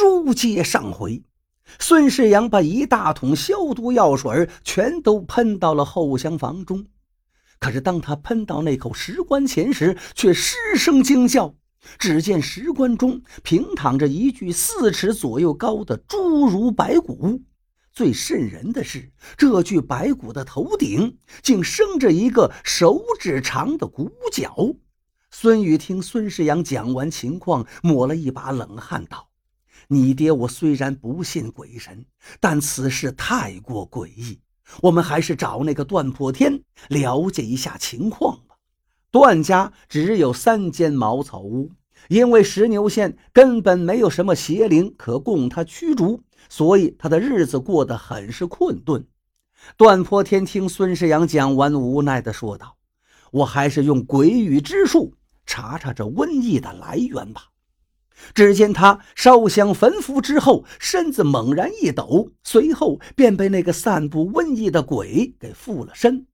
书接上回，孙世阳把一大桶消毒药水全都喷到了后厢房中。可是当他喷到那口石棺前时，却失声惊叫。只见石棺中平躺着一具四尺左右高的侏儒白骨。最瘆人的是，这具白骨的头顶竟生着一个手指长的骨角。孙宇听孙世阳讲完情况，抹了一把冷汗，道：“你爹我虽然不信鬼神，但此事太过诡异，我们还是找那个段破天了解一下情况吧。”段家只有三间茅草屋，因为石牛县根本没有什么邪灵可供他驱逐，所以他的日子过得很是困顿。段破天听孙世阳讲完，无奈地说道：“我还是用鬼语之术。”查查这瘟疫的来源吧。只见他烧香焚符之后，身子猛然一抖，随后便被那个散布瘟疫的鬼给附了身。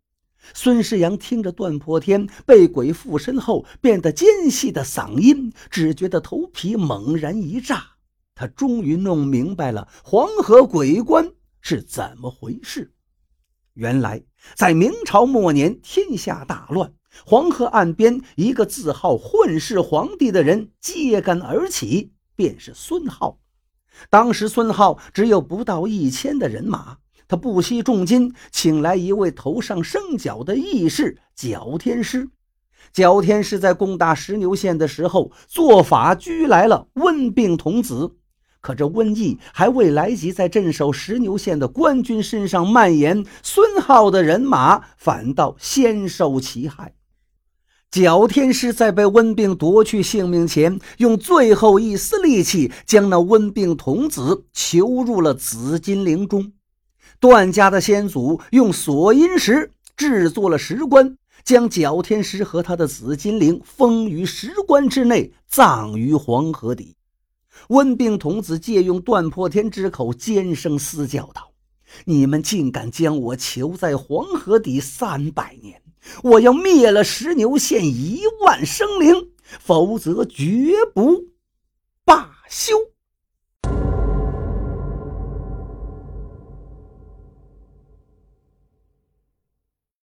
孙世阳听着段破天被鬼附身后变得尖细的嗓音，只觉得头皮猛然一炸。他终于弄明白了黄河鬼棺是怎么回事。原来，在明朝末年，天下大乱。黄河岸边，一个自号混世皇帝的人揭竿而起，便是孙浩。当时孙浩只有不到一千的人马，他不惜重金请来一位头上生角的义士角天师。角天师在攻打石牛县的时候，做法拘来了瘟病童子。可这瘟疫还未来及在镇守石牛县的官军身上蔓延，孙浩的人马反倒先受其害。角天师在被瘟病夺去性命前，用最后一丝力气将那瘟病童子囚入了紫金铃中。段家的先祖用锁阴石制作了石棺，将角天师和他的紫金铃封于石棺之内，葬于黄河底。瘟病童子借用段破天之口尖声嘶叫道：“你们竟敢将我囚在黄河底三百年！”我要灭了石牛县一万生灵，否则绝不罢休。